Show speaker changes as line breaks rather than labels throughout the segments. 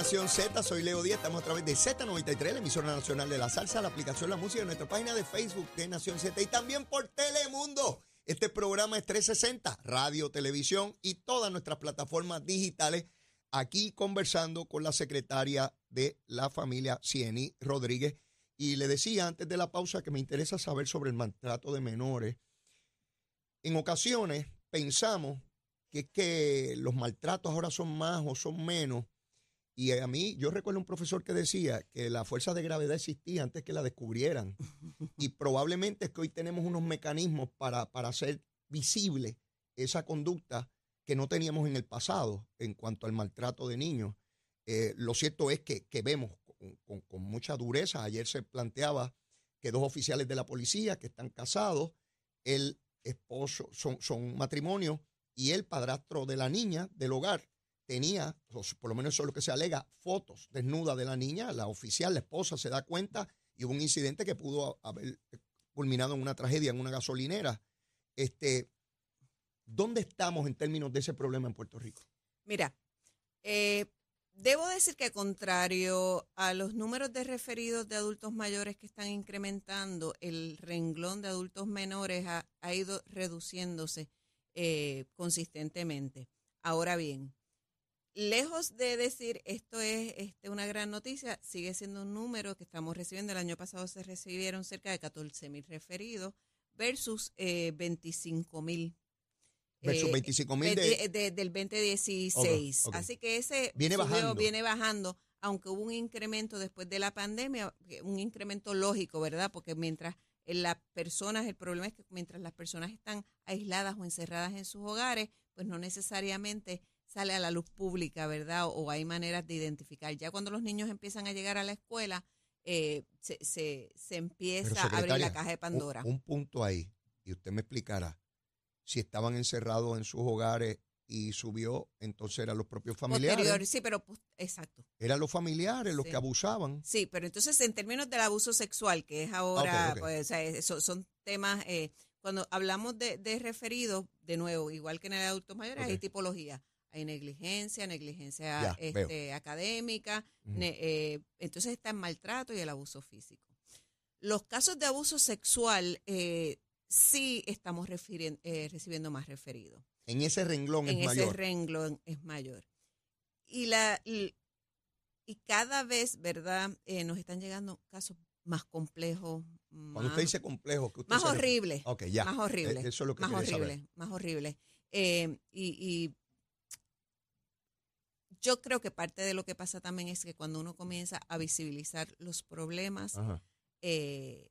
Nación Z, soy Leo Díaz, estamos a través de Z93, la emisora nacional de la salsa, la aplicación La Música, en nuestra página de Facebook de Nación Z y también por Telemundo. Este programa es 360, radio, televisión y todas nuestras plataformas digitales. Aquí conversando con la secretaria de la familia Cieni Rodríguez. Y le decía antes de la pausa que me interesa saber sobre el maltrato de menores. En ocasiones pensamos que, que los maltratos ahora son más o son menos y a mí, yo recuerdo un profesor que decía que la fuerza de gravedad existía antes que la descubrieran. Y probablemente es que hoy tenemos unos mecanismos para, para hacer visible esa conducta que no teníamos en el pasado en cuanto al maltrato de niños. Eh, lo cierto es que, vemos con, con, mucha dureza, ayer se planteaba que dos oficiales de la policía que están casados, el esposo, son, son matrimonio y el padrastro de la niña del hogar tenía, por lo menos eso es lo que se alega, fotos desnudas de la niña. La oficial, la esposa, se da cuenta y hubo un incidente que pudo haber culminado en una tragedia en una gasolinera. Este, ¿Dónde estamos en términos de ese problema en Puerto Rico?
Mira, eh, debo decir que contrario a los números de referidos de adultos mayores que están incrementando, el renglón de adultos menores ha, ido reduciéndose eh, consistentemente. Ahora bien, lejos de decir esto es este, una gran noticia, sigue siendo un número que estamos recibiendo. El año pasado se recibieron cerca de 14 mil referidos versus eh, 25 mil.
Versus 25 eh, mil
de, del 2016. Así que ese
viene bajando.
viene bajando, aunque hubo un incremento después de la pandemia, un incremento lógico, ¿verdad? Porque mientras las personas, el problema es que mientras las personas están aisladas o encerradas en sus hogares, pues no necesariamente sale a la luz pública, ¿verdad? O, hay maneras de identificar. Ya cuando los niños empiezan a llegar a la escuela, eh, se, se, se, empieza a abrir la caja de Pandora.
Un, punto ahí, y usted me explicará, si estaban encerrados en sus hogares y subió, entonces eran los propios familiares.
sí, pero pues, exacto.
Eran los familiares los que abusaban.
Sí, pero entonces en términos del abuso sexual, que es ahora, pues, son temas, eh, cuando hablamos de, de referidos, de nuevo, igual que en el adulto mayor, hay tipología hay negligencia, negligencia este, académica, eh, entonces está el maltrato y el abuso físico. Los casos de abuso sexual eh, sí estamos eh, recibiendo más referidos.
En ese renglón
es
mayor.
En ese renglón es mayor. Y, la, y, cada vez, ¿verdad? nos están llegando casos más complejos.
Cuando usted dice complejo, que
más horrible.
Ok, ya.
Más horrible.
Eso es lo que
más horrible,
saber.
más horrible. y, y yo creo que parte de lo que pasa también es que cuando uno comienza a visibilizar los problemas, eh,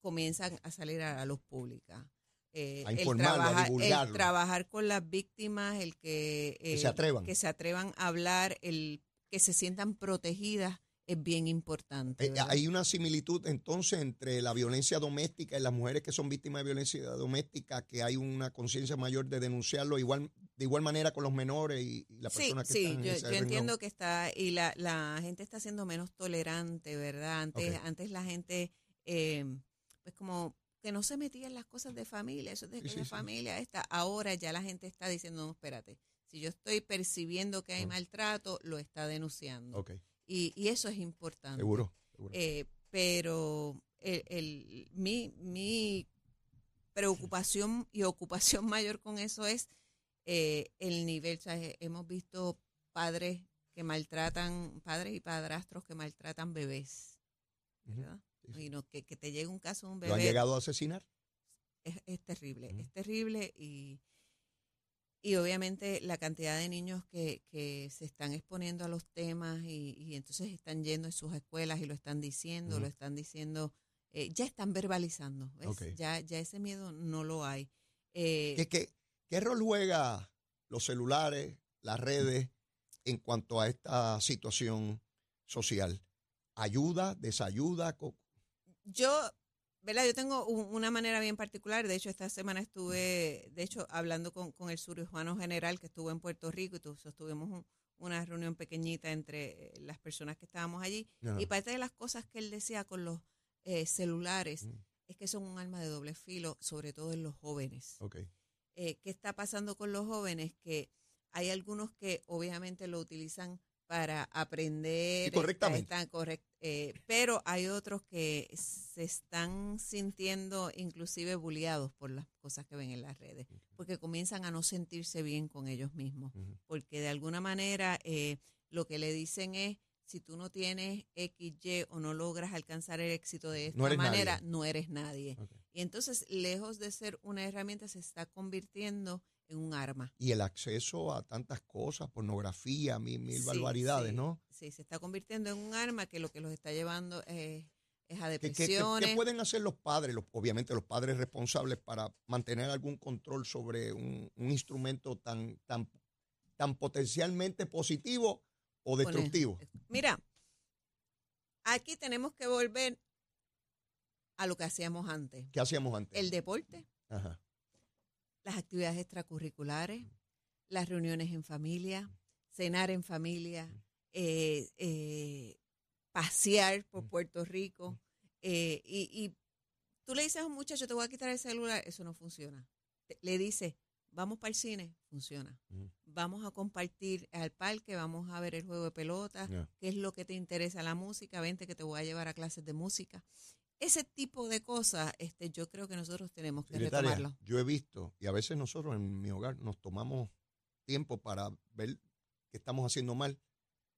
comienzan a salir a la luz pública.
Eh, a el, trabajar,
el trabajar con las víctimas, el que,
que se atrevan.
que se atrevan a hablar, el que se sientan protegidas es bien importante.
Eh, hay una similitud entonces entre la violencia doméstica y las mujeres que son víctimas de violencia doméstica, que hay una conciencia mayor de denunciarlo igual de igual manera con los menores y, la persona que
sí, yo, yo entiendo que está y la, la gente está siendo menos tolerante, ¿verdad? Antes antes la gente eh, pues como que no se metía en las cosas de familia, eso de que la familia está. Ahora ya la gente está diciendo, no, espérate, si yo estoy percibiendo que hay maltrato, lo está denunciando.
Okay.
Y, y eso es importante.
Seguro.
Eh, pero el, el, mi, mi preocupación y ocupación mayor con eso es eh, el nivel. hemos visto padres que maltratan, padres y padrastros que maltratan bebés. ¿verdad? Y no, que, que, te llegue un caso de un bebé.
¿Lo han llegado a asesinar?
Es, es terrible, es terrible y y obviamente la cantidad de niños que, que se están exponiendo a los temas y, y, entonces están yendo a sus escuelas y lo están diciendo, lo están diciendo, eh, ya están verbalizando, Ya, ya ese miedo no lo hay.
Eh, ¿Qué, qué, rol juega los celulares, las redes en cuanto a esta situación social? ¿Ayuda, desayuda?
Yo ¿verdad? Yo tengo una manera bien particular. De hecho, esta semana estuve, de hecho, hablando con, con el surujano general que estuvo en Puerto Rico y tuvimos una reunión pequeñita entre eh, las personas que estábamos allí. Y parte de las cosas que él decía con los eh, celulares mm. es que son un arma de doble filo, sobre todo en los jóvenes.
Okay.
Eh, ¿Qué está pasando con los jóvenes? Que hay algunos que obviamente lo utilizan para aprender.
Y correctamente.
Están correct- eh, pero hay otros que se están sintiendo inclusive bulliados por las cosas que ven en las redes, porque comienzan a no sentirse bien con ellos mismos, porque de alguna manera eh, lo que le dicen es, si tú no tienes X, Y o no logras alcanzar el éxito de esta
No
manera,
nadie.
no eres nadie. Y entonces, lejos de ser una herramienta, se está convirtiendo en un arma.
Y el acceso a tantas cosas, pornografía, mil, mil
Sí,
barbaridades,
sí,
¿no?
Sí, se está convirtiendo en un arma que lo que los está llevando es, es a
¿Qué, qué- qué-
depresiones.
qué pueden hacer los padres, los- obviamente los padres responsables, para mantener algún control sobre un, un instrumento tan, tan, tan potencialmente positivo o destructivo?
Mira, aquí tenemos que volver a lo que hacíamos antes.
¿Qué hacíamos antes?
El deporte,
Ajá.
Las actividades extracurriculares, las reuniones en familia, cenar en familia, eh, eh, pasear por Puerto Rico. eh, y, y tú le dices a un muchacho, te voy a quitar el celular, eso no funciona. Te- Le dices, vamos para el cine, funciona. Vamos a compartir al parque, vamos a ver el juego de pelota, qué es lo que te interesa la música, vente que te voy a llevar a clases de música. Ese tipo de cosas, este, yo creo que nosotros tenemos que
Secretaria,
retomarlo.
yo he visto, y a veces nosotros en mi hogar nos tomamos tiempo para ver qué estamos haciendo mal,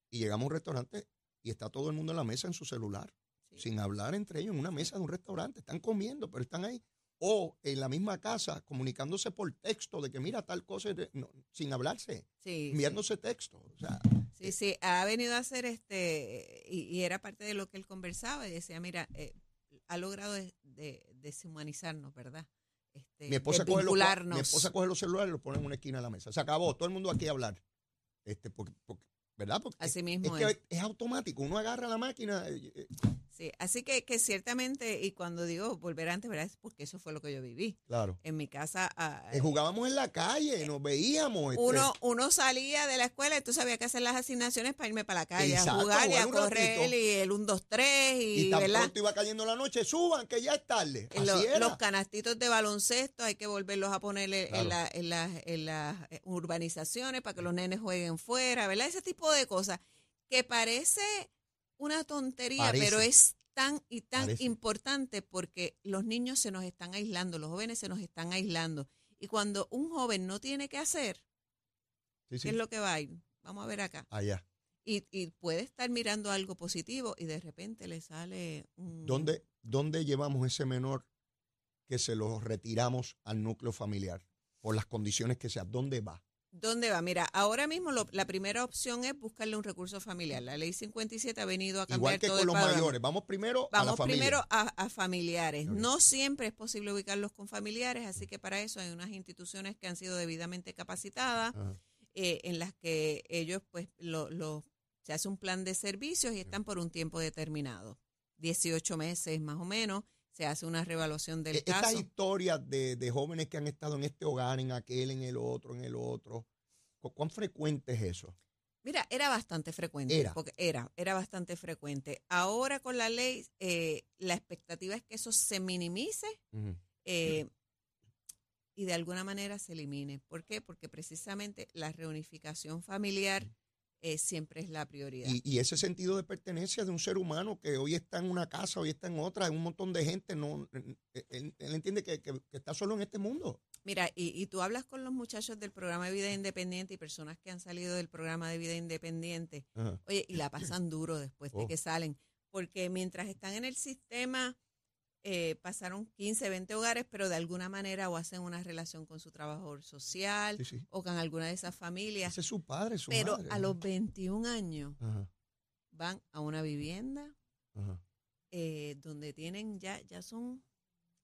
y llegamos a un restaurante y está todo el mundo en la mesa en su celular,
Sí.
sin hablar entre ellos en una mesa de un restaurante. Están comiendo, pero están ahí. O en la misma casa, comunicándose por texto de que mira tal cosa, no, sin hablarse,
Sí,
enviándose texto. O sea,
sí, sí, ha venido a hacer este, y, y era parte de lo que él conversaba y decía, mira, eh, ha logrado de, de- deshumanizarnos, ¿verdad? Este,
mi, esposa coge los, cua-
desvincularnos.
mi esposa coge los celulares y los pone en una esquina de la mesa. Se acabó, todo el mundo aquí a hablar. Este, porque, porque- ¿Verdad? Porque
Así
es
mismo
que
es.
es automático. Uno agarra la máquina. eh, eh,
Sí, así que, que ciertamente, y cuando digo volver antes, ¿verdad? Es porque eso fue lo que yo viví.
claro.
En mi casa, ah,
Eh, jugábamos en la calle, nos veíamos. este,
uno, uno salía de la escuela, entonces había que hacer las asignaciones para irme para la calle,
Exacto,
a jugar y a correr,
ratito.
y el 1, 2, 3, y,
y tan
¿verdad?
pronto iba cayendo la noche, suban, que ya es tarde. Era.
los canastitos de baloncesto hay que volverlos a poner en, la- en las en las, eh, urbanizaciones para que los nenes jueguen fuera, ¿verdad? Ese tipo de cosas que parece una tontería,
Parece.
pero es tan y tan
Parece.
importante porque los niños se nos están aislando, los jóvenes se nos están aislando. Y cuando un joven no tiene que hacer,
Sí, sí.
¿qué es lo que va a ir? Vamos a ver acá.
Allá.
Y, y puede estar mirando algo positivo y de repente le sale un...
¿Dónde, ¿Dónde llevamos ese menor que se lo retiramos al núcleo familiar? Por las condiciones que sea. ¿Dónde va?
¿Dónde va? Mira, ahora mismo lo- la primera opción es buscarle un recurso familiar. La ley 57 ha venido a cambiar
Igual que
todo
con
el
los
panorama.
mayores. Vamos primero a la
Vamos
familia.
primero a, a familiares. No siempre es posible ubicarlos con familiares, así que para eso hay unas instituciones que han sido debidamente capacitadas, eh, en las que ellos, pues, lo, lo- se hace un plan de servicios y están por un tiempo determinado. 18 meses más o menos, se hace una revaluación del
E- Estas
caso.
historias de, de jóvenes que han estado en este hogar, en aquel, en el otro, en el otro, ¿cu- ¿cuán frecuente es eso?
Mira, era bastante frecuente.
Era.
Porque era, era bastante frecuente. Ahora con la ley, eh, la expectativa es que eso se minimice eh, y de alguna manera se elimine. ¿Por qué? Porque precisamente la reunificación familiar eh, siempre es la prioridad.
Y, y ese sentido de pertenencia de un ser humano que hoy está en una casa, hoy está en otra, en un montón de gente, no, él, él entiende que, que- que está solo en este mundo.
Mira, y, y tú hablas con los muchachos del programa de vida independiente y personas que han salido del programa de vida independiente, oye, y la pasan duro después de
Oh.
que salen, porque mientras están en el sistema, eh, pasaron 15, 20 hogares, pero de alguna manera o hacen una relación con su trabajador social
Sí, sí.
o con alguna de esas familias,
Ese es su padre, su
pero
madre.
a los 21 años
Ajá,
van a una vivienda
ajá,
eh, donde tienen ya, ya son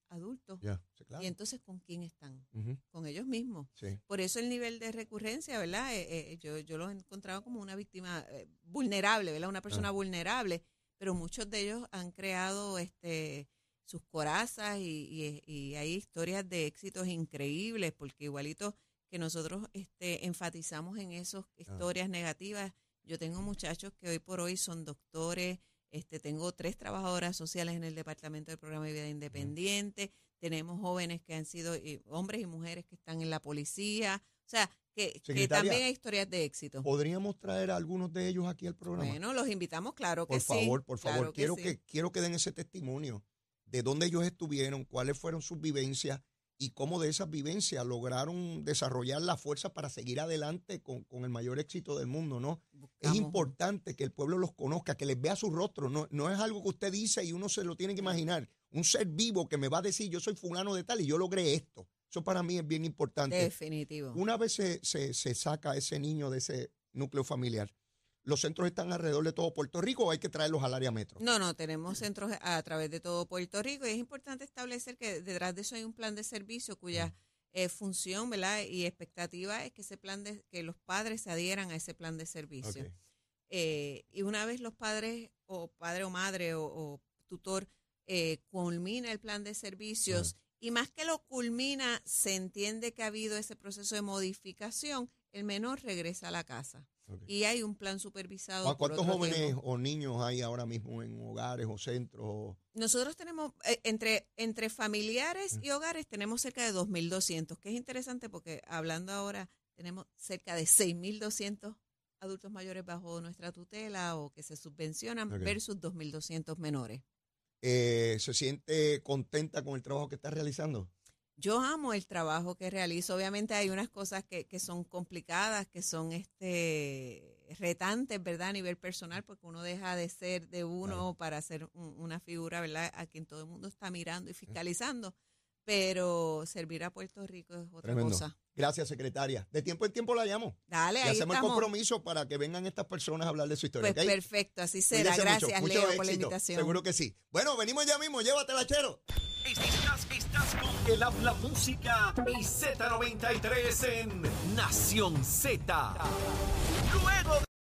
adultos.
ya, sí, claro.
Y entonces, ¿con quién están? Con ellos mismos. Por eso el nivel de recurrencia, ¿verdad? Eh, eh, yo, yo los he encontrado como una víctima vulnerable, ¿verdad? Una persona vulnerable, pero muchos de ellos han creado este sus corazas y, y- y hay historias de éxitos increíbles, porque igualito que nosotros este, enfatizamos en esas historias negativas, yo tengo muchachos que hoy por hoy son doctores, este, tengo tres trabajadoras sociales en el Departamento del Programa de Vida Independiente, tenemos jóvenes que han sido, eh, hombres y mujeres que están en la policía, o sea, que, también hay historias de éxito.
¿Podríamos traer a algunos de ellos aquí al programa?
Bueno, los invitamos, claro que
por
sí.
favor, por favor,
claro
quiero
sí.
que quiero que den ese testimonio de dónde ellos estuvieron, cuáles fueron sus vivencias y cómo de esas vivencias lograron desarrollar la fuerza para seguir adelante con, con el mayor éxito del mundo, ¿no? Es importante que el pueblo los conozca, que les vea su rostro. No, no es algo que usted dice y uno se lo tiene que imaginar. Un ser vivo que me va a decir, yo soy fulano de tal y yo logré esto. Eso para mí es bien importante.
Definitivo.
Una vez se, se, se saca a ese niño de ese núcleo familiar, ¿los centros están alrededor de todo Puerto Rico o hay que traerlos al área metro?
No, no, tenemos centros a través de todo Puerto Rico y es importante establecer que detrás de eso hay un plan de servicio cuya eh, función ¿verdad? y expectativa es que ese plan de que los padres se adhieran a ese plan de servicio. Eh, y una vez los padres o padre o madre o, o tutor eh, culmina el plan de servicios y más que lo culmina, se entiende que ha habido ese proceso de modificación, el menor regresa a la casa. Y hay un plan supervisado.
¿A
por
¿Cuántos jóvenes
tiempo.
o niños hay ahora mismo en hogares o centros?
Nosotros tenemos, eh, entre, entre familiares y hogares, tenemos cerca de 2.200, que es interesante porque hablando ahora, tenemos cerca de 6.200 adultos mayores bajo nuestra tutela o que se subvencionan
Ok.
versus 2.200 menores.
Eh, ¿Se siente contenta con el trabajo que está realizando?
Yo amo el trabajo que realizo. Obviamente hay unas cosas que, que son complicadas, que son este retantes, ¿verdad? A nivel personal, porque uno deja de ser de uno
Claro.
para ser un- una figura, ¿verdad? A quien todo el mundo está mirando y fiscalizando. Pero servir a Puerto Rico es otra
Tremendo.
cosa.
Gracias, secretaria. De tiempo en tiempo la llamo.
Dale,
Y
ahí
hacemos el compromiso para que vengan estas personas a hablar de su historia.
Pues perfecto, así será. Gracias,
mucho
Leo, por la invitación.
Seguro que sí. Bueno, venimos ya mismo. Llévatela, chero.
El habla música y Z93 en Nación Z. Luego